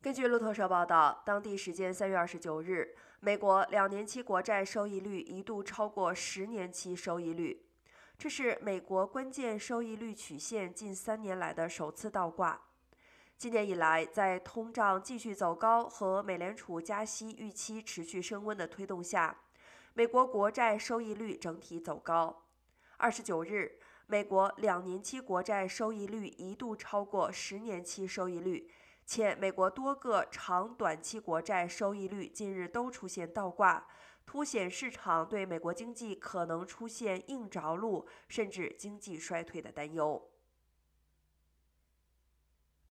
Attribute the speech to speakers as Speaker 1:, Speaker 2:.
Speaker 1: 根据路透社报道，当地时间三月二十九日，美国两年期国债收益率一度超过十年期收益率，这是美国关键收益率曲线近三年来的首次倒挂。今年以来，在通胀继续走高和美联储加息预期持续升温的推动下，美国国债收益率整体走高。二十九日，美国两年期国债收益率一度超过十年期收益率。且美国多个长短期国债收益率近日都出现倒挂，凸显市场对美国经济可能出现硬着陆甚至经济衰退的担忧。